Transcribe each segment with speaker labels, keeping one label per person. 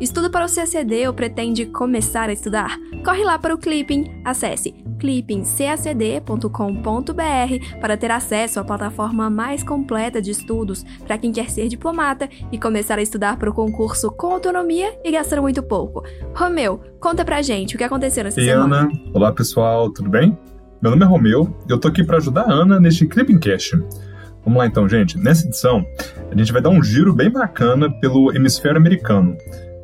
Speaker 1: Estuda para o CACD ou pretende começar a estudar? Corre lá para o Clipping, acesse clippingcacd.com.br para ter acesso à plataforma mais completa de estudos para quem quer ser diplomata e começar a estudar para o concurso com autonomia e gastar muito pouco. Romeu, conta pra gente o que aconteceu nessa
Speaker 2: Ei,
Speaker 1: semana.
Speaker 2: Ana. Olá, pessoal, tudo bem? Meu nome é Romeu e eu tô aqui para ajudar a Ana neste Clipping Cast. Vamos lá então, gente. Nessa edição, a gente vai dar um giro bem bacana pelo hemisfério americano.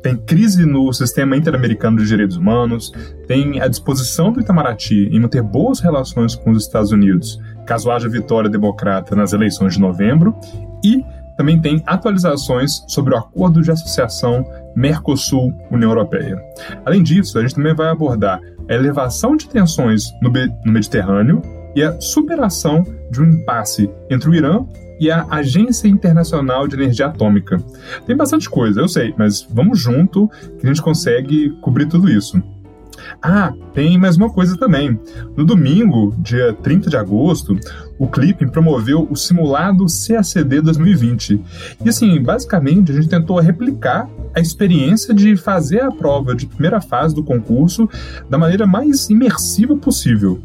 Speaker 2: Tem crise no sistema interamericano de direitos humanos, tem a disposição do Itamaraty em manter boas relações com os Estados Unidos, caso haja vitória democrata nas eleições de novembro, e também tem atualizações sobre o acordo de associação Mercosul-União Europeia. Além disso, a gente também vai abordar a elevação de tensões no, no Mediterrâneo e a superação de um impasse entre o Irã e a Agência Internacional de Energia Atômica. Tem bastante coisa, eu sei, mas vamos junto que a gente consegue cobrir tudo isso. Ah, tem mais uma coisa também. No domingo, dia 30 de agosto, o Clipping promoveu o simulado CACD 2020. E assim, basicamente, a gente tentou replicar a experiência de fazer a prova de primeira fase do concurso da maneira mais imersiva possível.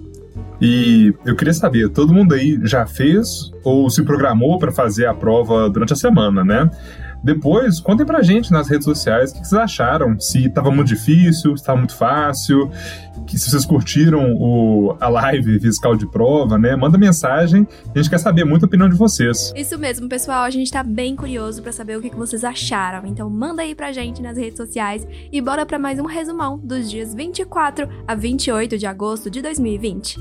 Speaker 2: E eu queria saber, todo mundo aí já fez ou se programou para fazer a prova durante a semana, né? Depois, contem pra gente nas redes sociais o que vocês acharam. Se estava muito difícil, se estava muito fácil, que se vocês curtiram o, a live fiscal de prova, né? Manda mensagem, a gente quer saber muito a opinião de vocês.
Speaker 1: Isso mesmo, pessoal. A gente tá bem curioso para saber o que que vocês acharam. Então manda aí pra gente nas redes sociais e bora para mais um resumão dos dias 24 a 28 de agosto de 2020.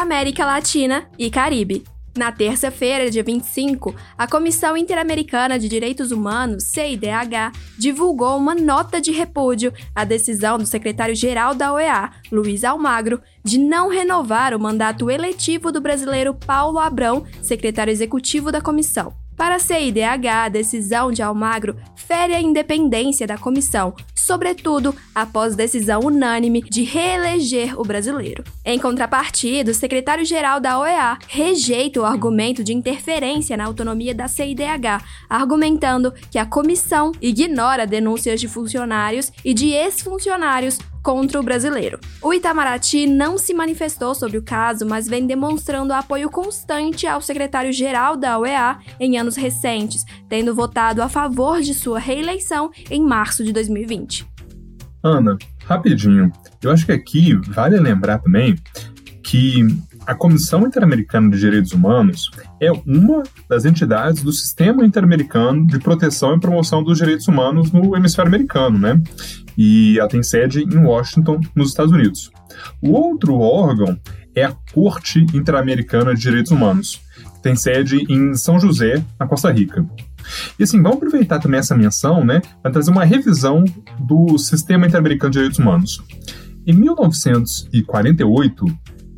Speaker 1: América Latina e Caribe. Na terça-feira, dia 25, a Comissão Interamericana de Direitos Humanos, CIDH, divulgou uma nota de repúdio à decisão do secretário-geral da OEA, Luiz Almagro, de não renovar o mandato eletivo do brasileiro Paulo Abrão, secretário executivo da comissão. Para a CIDH, a decisão de Almagro fere a independência da comissão, sobretudo após decisão unânime de reeleger o brasileiro. Em contrapartida, o secretário-geral da OEA rejeita o argumento de interferência na autonomia da CIDH, argumentando que a comissão ignora denúncias de funcionários e de ex-funcionários contra o brasileiro. O Itamaraty não se manifestou sobre o caso, mas vem demonstrando apoio constante ao secretário-geral da OEA em anos recentes, tendo votado a favor de sua reeleição em março de 2020.
Speaker 2: Ana, rapidinho, eu acho que aqui vale lembrar também que a Comissão Interamericana de Direitos Humanos é uma das entidades do Sistema Interamericano de Proteção e Promoção dos Direitos Humanos no hemisfério americano, né? E ela tem sede em Washington, nos Estados Unidos. O outro órgão é a Corte Interamericana de Direitos Humanos, que tem sede em São José, na Costa Rica. E assim, vamos aproveitar também essa menção, né, para trazer uma revisão do Sistema Interamericano de Direitos Humanos. Em 1948,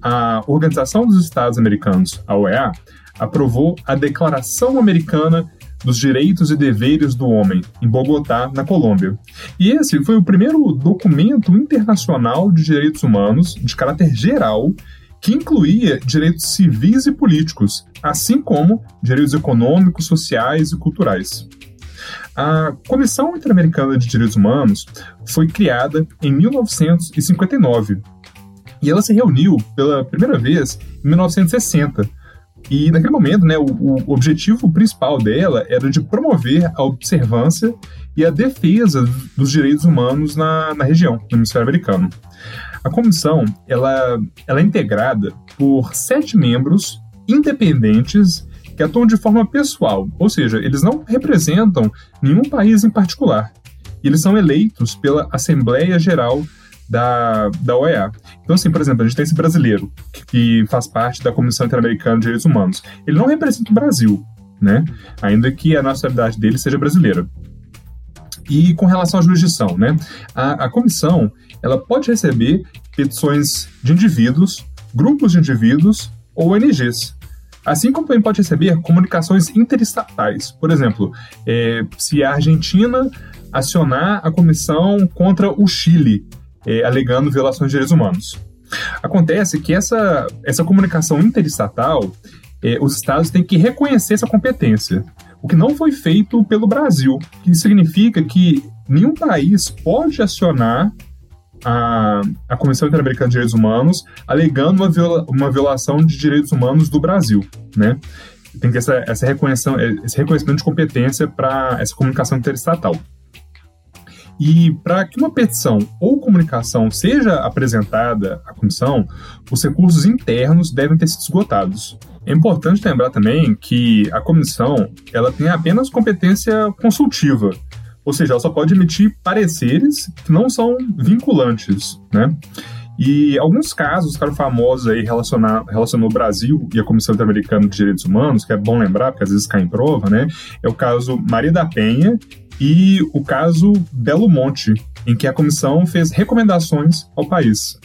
Speaker 2: a Organização dos Estados Americanos, a OEA, aprovou a Declaração Americana dos Direitos e Deveres do Homem, em Bogotá, na Colômbia. E esse foi o primeiro documento internacional de direitos humanos, de caráter geral, que incluía direitos civis e políticos, assim como direitos econômicos, sociais e culturais. A Comissão Interamericana de Direitos Humanos foi criada em 1959 e ela se reuniu pela primeira vez em 1960. E naquele momento, né, o, o, objetivo principal dela era de promover a observância e a defesa dos direitos humanos na, na região, no hemisfério americano. A comissão ela, ela é integrada por sete membros independentes que atuam de forma pessoal, ou seja, eles não representam nenhum país em particular. Eles são eleitos pela Assembleia Geral da, da OEA. Então, assim, por exemplo, a gente tem esse brasileiro que faz parte da Comissão Interamericana de Direitos Humanos. Ele não representa o Brasil, né? Ainda que a nacionalidade dele seja brasileira. E com relação à jurisdição, né? A, a comissão ela pode receber petições de indivíduos, grupos de indivíduos ou ONGs. Assim como também pode receber comunicações interestatais. Por exemplo, é, se a Argentina acionar a comissão contra o Chile, é, alegando violações de direitos humanos. Acontece que essa, essa comunicação interestatal, é, os estados têm que reconhecer essa competência, o que não foi feito pelo Brasil, que significa que nenhum país pode acionar a, a Comissão Interamericana de Direitos Humanos alegando uma, viola, uma violação de direitos humanos do Brasil, né? Tem que ter essa, essa reconhecimento, esse reconhecimento de competência para essa comunicação interestatal. E para que uma petição ou comunicação seja apresentada à comissão, os recursos internos devem ter sido esgotados. É importante lembrar também que a comissão ela tem apenas competência consultiva, ou seja, ela só pode emitir pareceres que não são vinculantes, né? E alguns casos ficaram famosos aí relacionar, relacionou o Brasil e a Comissão Interamericana de Direitos Humanos, que é bom lembrar, porque às vezes cai em prova, né? É o caso Maria da Penha e o caso Belo Monte, em que a comissão fez recomendações ao país.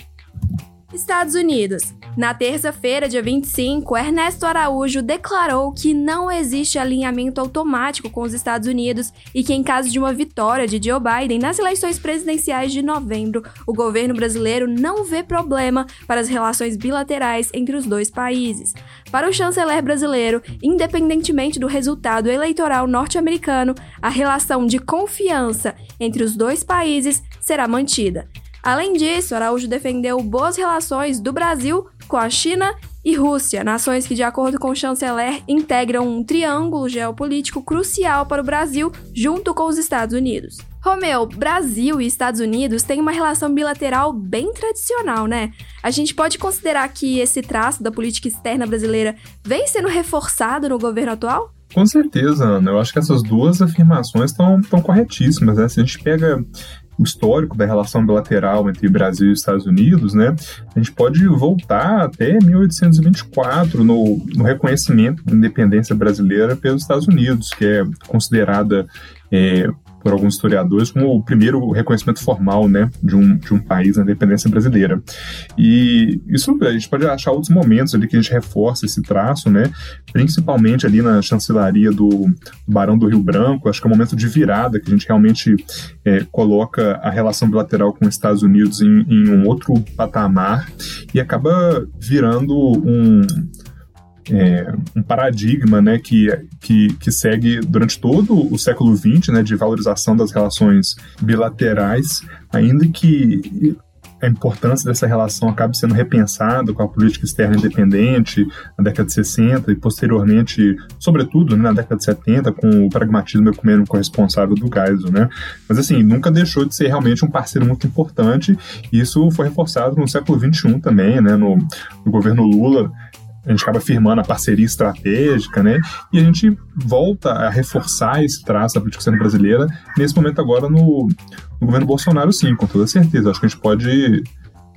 Speaker 1: Estados Unidos. Na terça-feira, dia 25, Ernesto Araújo declarou que não existe alinhamento automático com os Estados Unidos e que, em caso de uma vitória de Joe Biden nas eleições presidenciais de novembro, o governo brasileiro não vê problema para as relações bilaterais entre os dois países. Para o chanceler brasileiro, independentemente do resultado eleitoral norte-americano, a relação de confiança entre os dois países será mantida. Além disso, Araújo defendeu boas relações do Brasil com a China e Rússia, nações que, de acordo com o chanceler, integram um triângulo geopolítico crucial para o Brasil junto com os Estados Unidos. Romeu, Brasil e Estados Unidos têm uma relação bilateral bem tradicional, né? A gente pode considerar que esse traço da política externa brasileira vem sendo reforçado no governo atual?
Speaker 2: Com certeza, Ana. Eu acho que essas duas afirmações estão corretíssimas. Né? Se a gente pega o histórico da relação bilateral entre Brasil e Estados Unidos, né, a gente pode voltar até 1824 no, no reconhecimento da independência brasileira pelos Estados Unidos, que é considerada é, por alguns historiadores como o primeiro reconhecimento formal né, de, um, de um país na independência brasileira. E isso a gente pode achar outros momentos ali que a gente reforça esse traço, né, principalmente ali na chancelaria do, Barão do Rio Branco, acho que é um momento de virada que a gente realmente é, coloca a relação bilateral com os Estados Unidos em, em um outro patamar e acaba virando um é, um paradigma né, que, que, que segue durante todo o século XX né, de valorização das relações bilaterais, ainda que a importância dessa relação acabe sendo repensada com a política externa independente na década de 60 e posteriormente, sobretudo né, na década de 70, com o pragmatismo ecumênico responsável do Geisel, né? Mas assim, nunca deixou de ser realmente um parceiro muito importante e isso foi reforçado no século XXI também, né? No, no governo Lula, a gente acaba firmando a parceria estratégica, né? E a gente volta a reforçar esse traço da política externa brasileira nesse momento agora no, no, governo Bolsonaro, sim, com toda certeza. Acho que a gente pode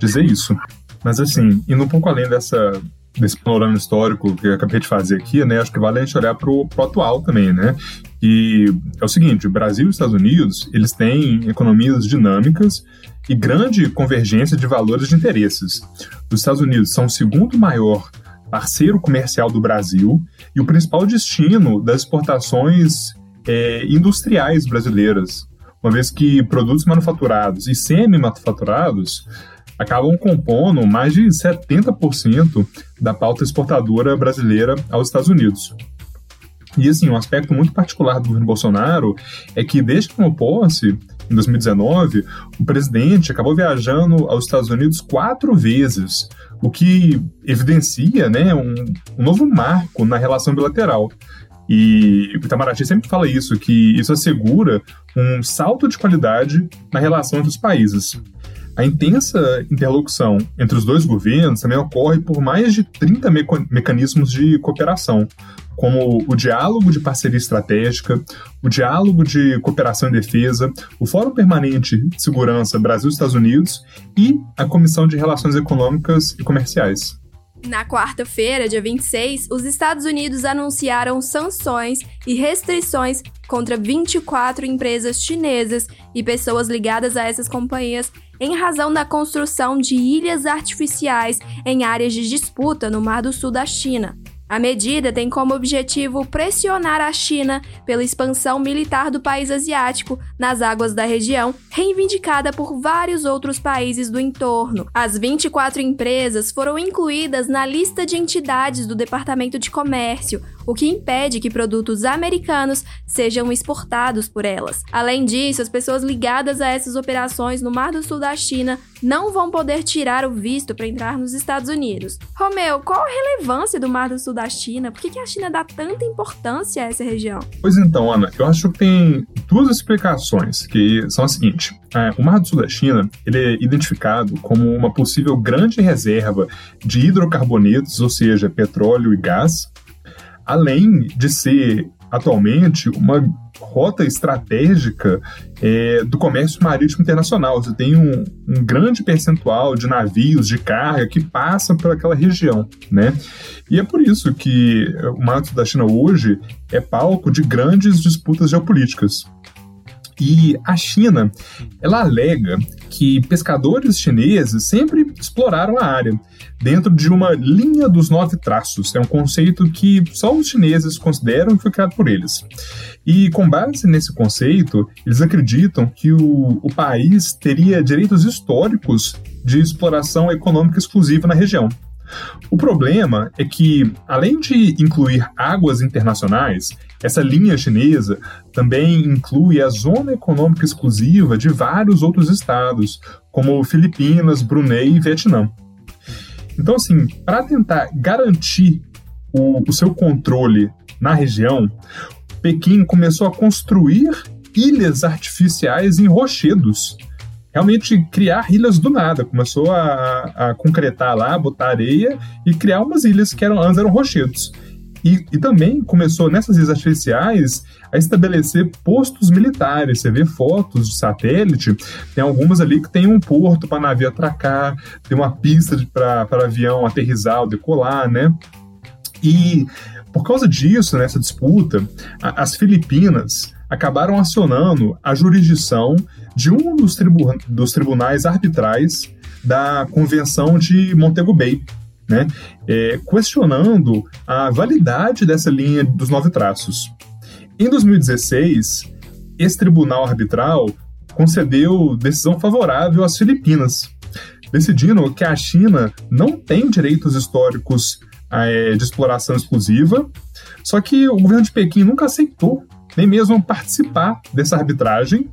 Speaker 2: dizer isso. Mas assim, indo um pouco além dessa desse panorama histórico que eu acabei de fazer aqui, né? Acho que vale a gente olhar para o atual também, né? E é o seguinte, o Brasil e os Estados Unidos, eles têm economias dinâmicas e grande convergência de valores de interesses. Os Estados Unidos são o segundo maior parceiro comercial do Brasil e o principal destino das exportações é, industriais brasileiras, uma vez que produtos manufaturados e semi-manufaturados acabam compondo mais de 70% da pauta exportadora brasileira aos Estados Unidos. E assim, um aspecto muito particular do governo Bolsonaro é que desde que tomou posse, em 2019, o presidente acabou viajando aos Estados Unidos quatro vezes, o que evidencia né, um, um novo marco na relação bilateral. E o Itamaraty sempre fala isso, que isso assegura um salto de qualidade na relação entre os países. A intensa interlocução entre os dois governos também ocorre por mais de 30 mecanismos de cooperação, como o diálogo de parceria estratégica, o diálogo de cooperação e defesa, o Fórum Permanente de Segurança Brasil-Estados Unidos e a Comissão de Relações Econômicas e Comerciais.
Speaker 1: Na quarta-feira, dia 26, os Estados Unidos anunciaram sanções e restrições contra 24 empresas chinesas e pessoas ligadas a essas companhias em razão da construção de ilhas artificiais em áreas de disputa no Mar do Sul da China. A medida tem como objetivo pressionar a China pela expansão militar do país asiático nas águas da região, reivindicada por vários outros países do entorno. As 24 empresas foram incluídas na lista de entidades do Departamento de Comércio, o que impede que produtos americanos sejam exportados por elas. Além disso, as pessoas ligadas a essas operações no Mar do Sul da China não vão poder tirar o visto para entrar nos Estados Unidos. Romeu, qual a relevância do Mar do Sul da China? Por que, a China dá tanta importância a essa região?
Speaker 2: Pois então, Ana, eu acho que tem duas explicações, que são as seguintes. É, o Mar do Sul da China ele é identificado como uma possível grande reserva de hidrocarbonetos, ou seja, petróleo e gás, além de ser atualmente uma rota estratégica é, do comércio marítimo internacional. Você tem um, um, grande percentual de navios de carga que passam por aquela região, né? E é por isso que o Mar da China hoje é palco de grandes disputas geopolíticas. E a China, ela alega que pescadores chineses sempre exploraram a área dentro de uma linha dos nove traços. É um conceito que só os chineses consideram que foi criado por eles. E com base nesse conceito, eles acreditam que o, o país teria direitos históricos de exploração econômica exclusiva na região. O problema é que, além de incluir águas internacionais, essa linha chinesa também inclui a zona econômica exclusiva de vários outros estados, como Filipinas, Brunei e Vietnã. Então, assim, para tentar garantir o, o seu controle na região, Pequim começou a construir ilhas artificiais em rochedos. Realmente criar ilhas do nada. Começou a, a concretar lá, botar areia e criar umas ilhas que eram, antes eram rochedos. E, e, também começou nessas ilhas artificiais a estabelecer postos militares. Você vê fotos de satélite, tem algumas ali que tem um porto para navio atracar, tem uma pista para avião aterrizar ou decolar, né? E por causa disso, nessa disputa, a, as Filipinas acabaram acionando a jurisdição de um dos, tribu dos tribunais arbitrais da Convenção de Montego Bay, né, é, questionando a validade dessa linha dos nove traços. Em 2016, esse tribunal arbitral concedeu decisão favorável às Filipinas, decidindo que a China não tem direitos históricos é, de exploração exclusiva, só que o governo de Pequim nunca aceitou nem mesmo participar dessa arbitragem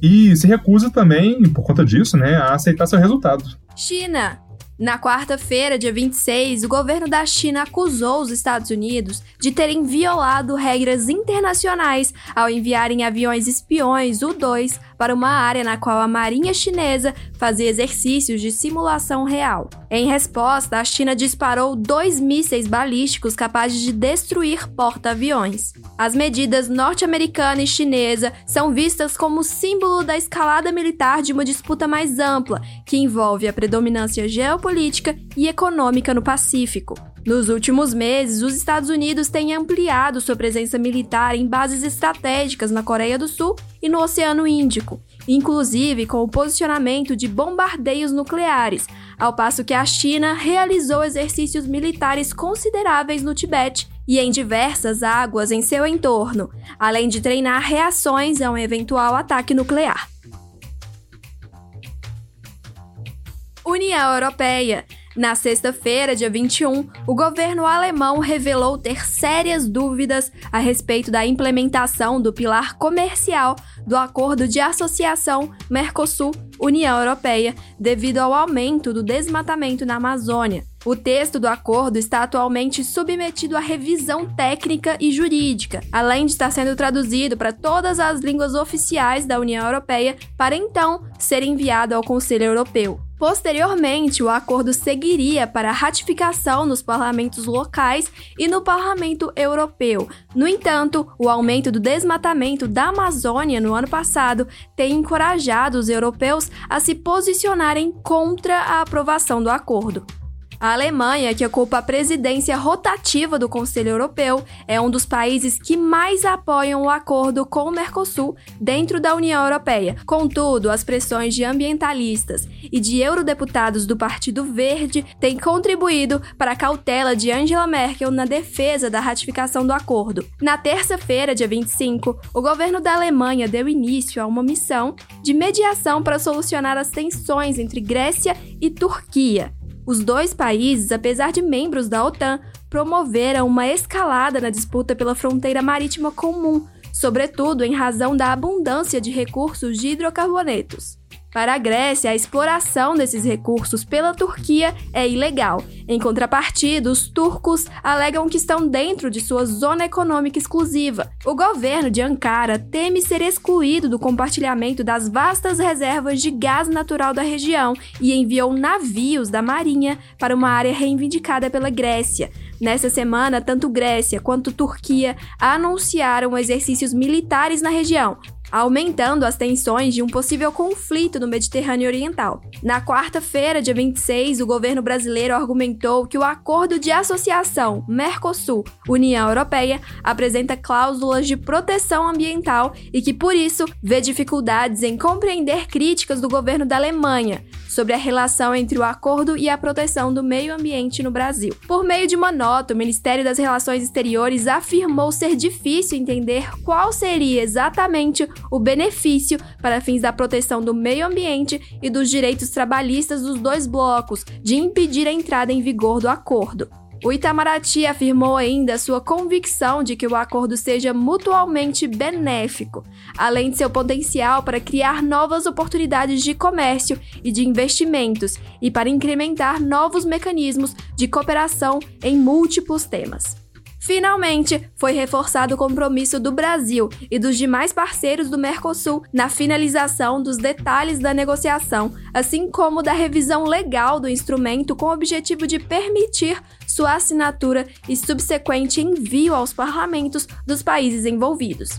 Speaker 2: e se recusa também, por conta disso, né, a aceitar seu resultado.
Speaker 1: China, na quarta-feira, dia 26, o governo da China acusou os Estados Unidos de terem violado regras internacionais ao enviarem aviões espiões U-2 para uma área na qual a Marinha Chinesa fazia exercícios de simulação real. Em resposta, a China disparou dois mísseis balísticos capazes de destruir porta-aviões. As medidas norte-americana e chinesa são vistas como símbolo da escalada militar de uma disputa mais ampla, que envolve a predominância geopolítica e econômica no Pacífico. Nos últimos meses, os Estados Unidos têm ampliado sua presença militar em bases estratégicas na Coreia do Sul e no Oceano Índico, inclusive com o posicionamento de bombardeios nucleares, ao passo que a China realizou exercícios militares consideráveis no Tibete e em diversas águas em seu entorno, além de treinar reações a um eventual ataque nuclear. União Europeia. Na sexta-feira, dia 21, o governo alemão revelou ter sérias dúvidas a respeito da implementação do pilar comercial do Acordo de Associação Mercosul-União Europeia, devido ao aumento do desmatamento na Amazônia. O texto do acordo está atualmente submetido à revisão técnica e jurídica, além de estar sendo traduzido para todas as línguas oficiais da União Europeia para então ser enviado ao Conselho Europeu. Posteriormente, o acordo seguiria para ratificação nos parlamentos locais e no Parlamento Europeu. No entanto, o aumento do desmatamento da Amazônia no ano passado tem encorajado os europeus a se posicionarem contra a aprovação do acordo. A Alemanha, que ocupa a presidência rotativa do Conselho Europeu, é um dos países que mais apoiam o acordo com o Mercosul dentro da União Europeia. Contudo, as pressões de ambientalistas e de eurodeputados do Partido Verde têm contribuído para a cautela de Angela Merkel na defesa da ratificação do acordo. Na terça-feira, dia 25, o governo da Alemanha deu início a uma missão de mediação para solucionar as tensões entre Grécia e Turquia. Os dois países, apesar de membros da OTAN, promoveram uma escalada na disputa pela fronteira marítima comum, sobretudo em razão da abundância de recursos de hidrocarbonetos. Para a Grécia, a exploração desses recursos pela Turquia é ilegal. Em contrapartida, os turcos alegam que estão dentro de sua zona econômica exclusiva. O governo de Ankara teme ser excluído do compartilhamento das vastas reservas de gás natural da região e enviou navios da Marinha para uma área reivindicada pela Grécia. Nessa semana, tanto Grécia quanto Turquia anunciaram exercícios militares na região, aumentando as tensões de um possível conflito no Mediterrâneo Oriental. Na quarta-feira, dia 26, o governo brasileiro argumentou que o acordo de associação Mercosul-União Europeia apresenta cláusulas de proteção ambiental e que, por isso, vê dificuldades em compreender críticas do governo da Alemanha sobre a relação entre o acordo e a proteção do meio ambiente no Brasil. Por meio de uma nota, o Ministério das Relações Exteriores afirmou ser difícil entender qual seria exatamente o benefício para fins da proteção do meio ambiente e dos direitos trabalhistas dos dois blocos de impedir a entrada em vigor do acordo. O Itamaraty afirmou ainda sua convicção de que o acordo seja mutualmente benéfico, além de seu potencial para criar novas oportunidades de comércio e de investimentos e para incrementar novos mecanismos de cooperação em múltiplos temas. Finalmente, foi reforçado o compromisso do Brasil e dos demais parceiros do Mercosul na finalização dos detalhes da negociação, assim como da revisão legal do instrumento com o objetivo de permitir sua assinatura e subsequente envio aos parlamentos dos países envolvidos.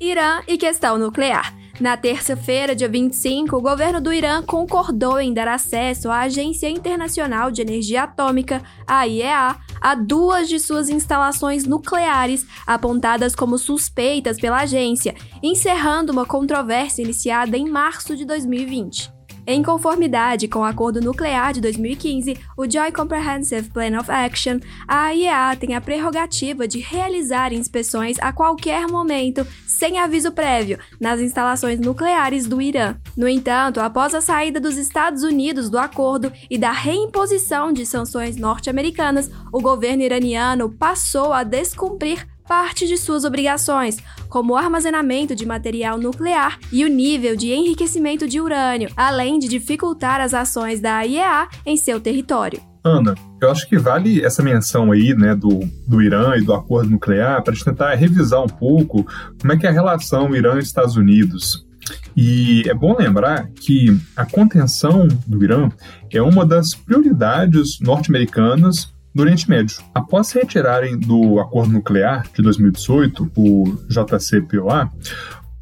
Speaker 1: Irã e questão nuclear. Na terça-feira, dia 25, o governo do Irã concordou em dar acesso à Agência Internacional de Energia Atômica, a IEA, a duas de suas instalações nucleares apontadas como suspeitas pela agência, encerrando uma controvérsia iniciada em março de 2020. Em conformidade com o Acordo Nuclear de 2015, o Joint Comprehensive Plan of Action, a IEA tem a prerrogativa de realizar inspeções a qualquer momento, sem aviso prévio, nas instalações nucleares do Irã. No entanto, após a saída dos Estados Unidos do acordo e da reimposição de sanções norte-americanas, o governo iraniano passou a descumprir parte de suas obrigações, como o armazenamento de material nuclear e o nível de enriquecimento de urânio, além de dificultar as ações da IEA em seu território.
Speaker 2: Ana, eu acho que vale essa menção aí, né, do, do Irã e do acordo nuclear para a gente tentar revisar um pouco como é que é a relação Irã e Estados Unidos. E é bom lembrar que a contenção do Irã é uma das prioridades norte-americanas no Oriente Médio. Após se retirarem do acordo nuclear de 2018, o JCPOA,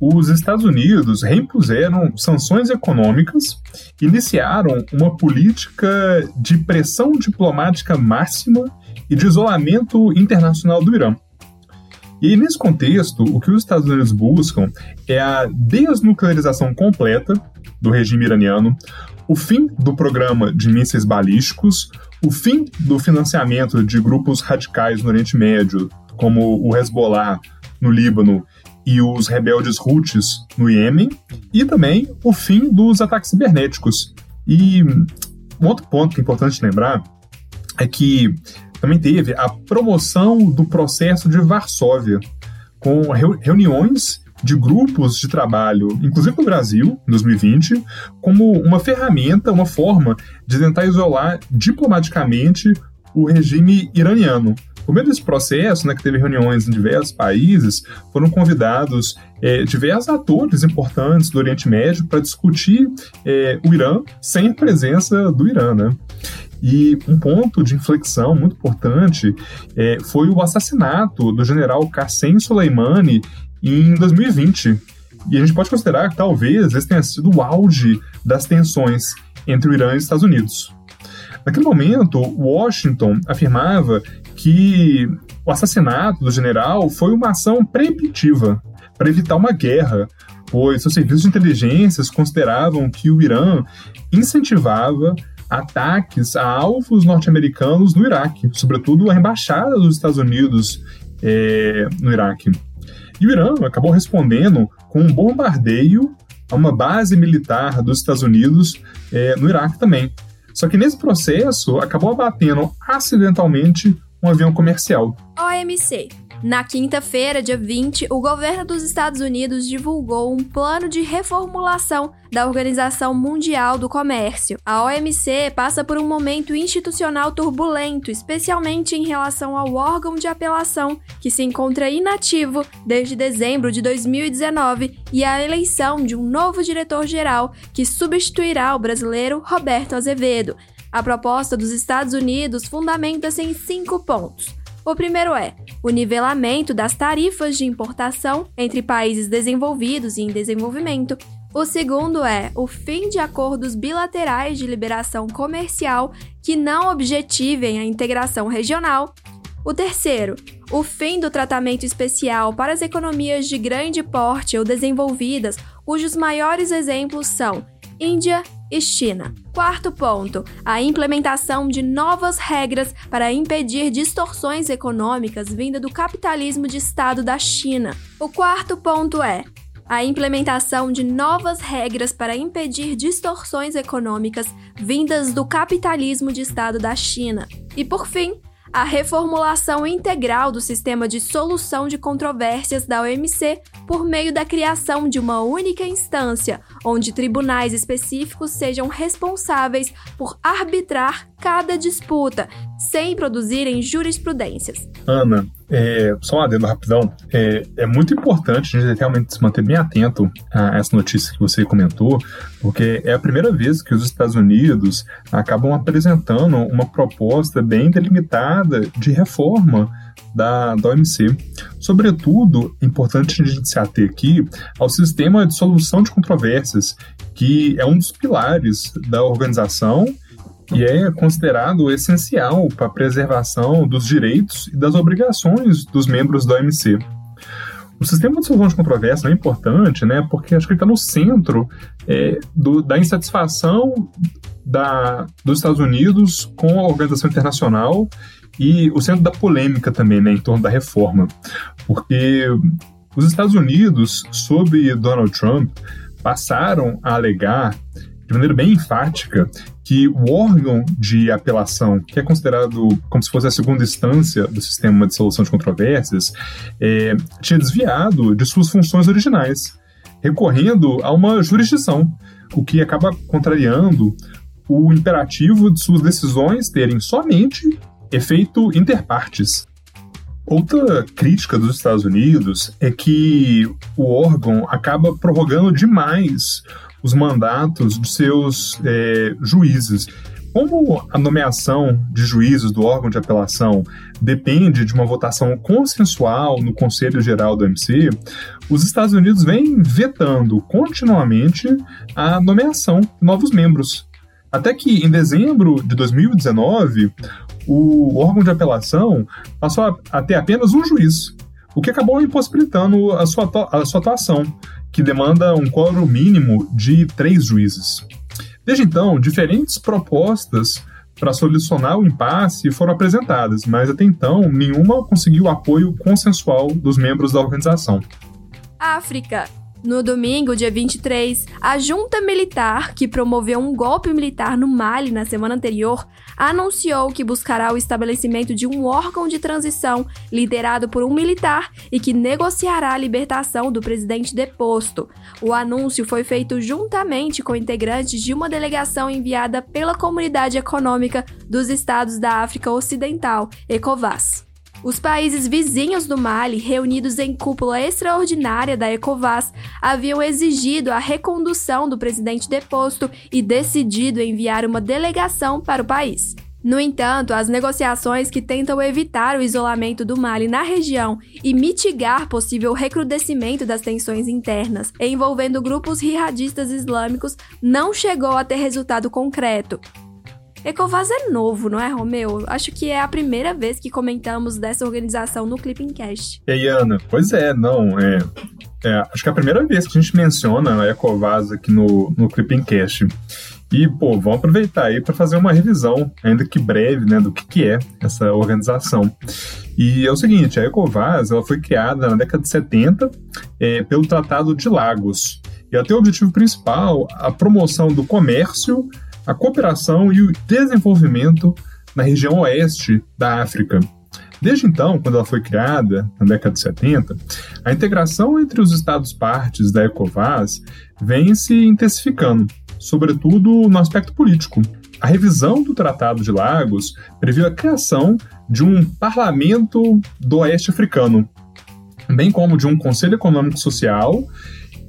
Speaker 2: os Estados Unidos reimpuseram sanções econômicas, iniciaram uma política de pressão diplomática máxima e de isolamento internacional do Irã. E nesse contexto, o que os Estados Unidos buscam é a desnuclearização completa do regime iraniano, o fim do programa de mísseis balísticos, o fim do financiamento de grupos radicais no Oriente Médio, como o Hezbollah no Líbano e os rebeldes Houthis no Iêmen, e também o fim dos ataques cibernéticos. E um outro ponto que é importante lembrar é que também teve a promoção do processo de Varsóvia, com reuniões de grupos de trabalho, inclusive no Brasil, em 2020, como uma ferramenta, uma forma de tentar isolar diplomaticamente o regime iraniano. Por meio desse processo, né, que teve reuniões em diversos países, foram convidados é, diversos atores importantes do Oriente Médio para discutir é, o Irã sem a presença do Irã. Né? E um ponto de inflexão muito importante é, foi o assassinato do general Qassem Soleimani em 2020. E a gente pode considerar que talvez esse tenha sido o auge das tensões entre o Irã e os Estados Unidos. Naquele momento, Washington afirmava que o assassinato do general foi uma ação preemptiva para evitar uma guerra, pois seus serviços de inteligência consideravam que o Irã incentivava ataques a alvos norte-americanos no Iraque, sobretudo a embaixada dos Estados Unidos é, no Iraque. E o Irã acabou respondendo com um bombardeio a uma base militar dos Estados Unidos é, no Iraque também. Só que nesse processo acabou abatendo acidentalmente um avião comercial.
Speaker 1: OMC na quinta-feira, dia 20, o governo dos Estados Unidos divulgou um plano de reformulação da Organização Mundial do Comércio. A OMC passa por um momento institucional turbulento, especialmente em relação ao órgão de apelação, que se encontra inativo desde dezembro de 2019, e a eleição de um novo diretor-geral que substituirá o brasileiro Roberto Azevedo. A proposta dos Estados Unidos fundamenta-se em cinco pontos. O primeiro é o nivelamento das tarifas de importação entre países desenvolvidos e em desenvolvimento. O segundo é o fim de acordos bilaterais de liberação comercial que não objetivem a integração regional. O terceiro, o fim do tratamento especial para as economias de grande porte ou desenvolvidas, cujos maiores exemplos são Índia e China. Quarto ponto: a implementação de novas regras para impedir distorções econômicas vinda do capitalismo de Estado da China. O quarto ponto é a implementação de novas regras para impedir distorções econômicas vindas do capitalismo de Estado da China. E por fim, a reformulação integral do sistema de solução de controvérsias da OMC por meio da criação de uma única instância, onde tribunais específicos sejam responsáveis por arbitrar cada disputa, sem produzirem jurisprudências.
Speaker 2: Ana, é, só um adendo rapidão, é, é, muito importante a gente realmente se manter bem atento a essa notícia que você comentou, porque é a primeira vez que os Estados Unidos acabam apresentando uma proposta bem delimitada de reforma da, da OMC. Sobretudo, é importante a gente se ater aqui ao sistema de solução de controvérsias, que é um dos pilares da organização e é considerado essencial para a preservação dos direitos e das obrigações dos membros da OMC. O sistema de solução de controvérsia é importante, né, porque acho que ele está no centro é, do, da insatisfação da, dos Estados Unidos com a organização internacional e o centro da polêmica também, né, em torno da reforma. Porque os Estados Unidos, sob Donald Trump, passaram a alegar de maneira bem enfática que o órgão de apelação, que é considerado como se fosse a segunda instância do sistema de solução de controvérsias, é, tinha desviado de suas funções originais, recorrendo a uma jurisdição, o que acaba contrariando o imperativo de suas decisões terem somente efeito interpartes. Outra crítica dos Estados Unidos é que o órgão acaba prorrogando demais os mandatos de seus é, juízes. Como a nomeação de juízes do órgão de apelação depende de uma votação consensual no Conselho Geral do MC, os Estados Unidos vêm vetando continuamente a nomeação de novos membros. Até que, em dezembro de 2019, o órgão de apelação passou a, ter apenas um juiz, o que acabou impossibilitando a sua, a sua atuação que demanda um quórum mínimo de três juízes. Desde então, diferentes propostas para solucionar o impasse foram apresentadas, mas até então nenhuma conseguiu apoio consensual dos membros da organização.
Speaker 1: África. No domingo, dia 23, a junta militar, que promoveu um golpe militar no Mali na semana anterior, anunciou que buscará o estabelecimento de um órgão de transição liderado por um militar e que negociará a libertação do presidente deposto. O anúncio foi feito juntamente com integrantes de uma delegação enviada pela Comunidade Econômica dos Estados da África Ocidental, ECOWAS. Os países vizinhos do Mali, reunidos em cúpula extraordinária da ECOWAS, haviam exigido a recondução do presidente deposto e decidido enviar uma delegação para o país. No entanto, as negociações que tentam evitar o isolamento do Mali na região e mitigar possível recrudescimento das tensões internas envolvendo grupos jihadistas islâmicos não chegou a ter resultado concreto. Ecovaz é novo, não é, Romeu? Acho que é a primeira vez que comentamos dessa organização no Clipping Cast.
Speaker 2: E aí, Ana? Pois é, não, é, é, acho que é a primeira vez que a gente menciona a Ecovaz aqui no, no Clipping Cast. E, pô, vamos aproveitar aí para fazer uma revisão, ainda que breve, né, do que, que é essa organização. E é o seguinte, a Ecovas ela foi criada na década de 70 é, pelo Tratado de Lagos. E ela tem o objetivo principal a promoção do comércio, a cooperação e o desenvolvimento na região oeste da África. Desde então, quando ela foi criada, na década de 70, a integração entre os Estados-partes da ECOVAS vem se intensificando sobretudo no aspecto político. A revisão do Tratado de Lagos previu a criação de um parlamento do Oeste Africano, bem como de um Conselho Econômico Social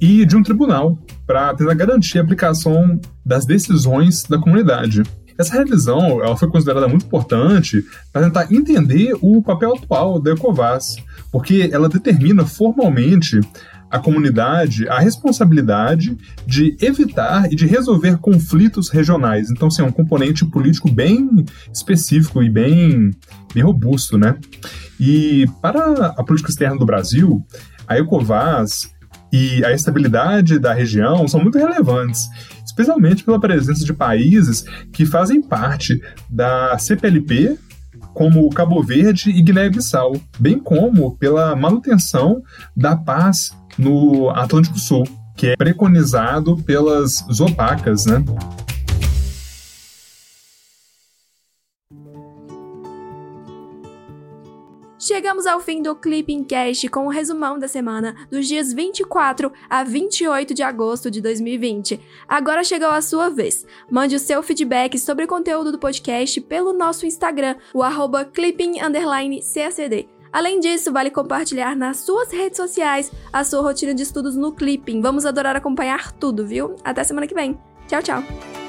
Speaker 2: e de um tribunal, para tentar garantir a aplicação das decisões da comunidade. Essa revisão ela foi considerada muito importante para tentar entender o papel atual da ECOVAS, porque ela determina formalmente a comunidade a responsabilidade de evitar e de resolver conflitos regionais. Então, assim, é um componente político bem específico e bem, bem robusto, né? E para a política externa do Brasil, a ECOVAS e a estabilidade da região são muito relevantes, especialmente pela presença de países que fazem parte da CPLP, como Cabo Verde e Guiné-Bissau, bem como pela manutenção da paz no Atlântico Sul, que é preconizado pelas Zopacas, né?
Speaker 1: Chegamos ao fim do Clipping Cast com o um resumão da semana dos dias 24 a 28 de agosto de 2020. Agora chegou a sua vez. Mande o seu feedback sobre o conteúdo do podcast pelo nosso Instagram, o arroba clipping_cacd. Além disso, vale compartilhar nas suas redes sociais a sua rotina de estudos no Clipping. Vamos adorar acompanhar tudo, viu? Até semana que vem. Tchau, tchau!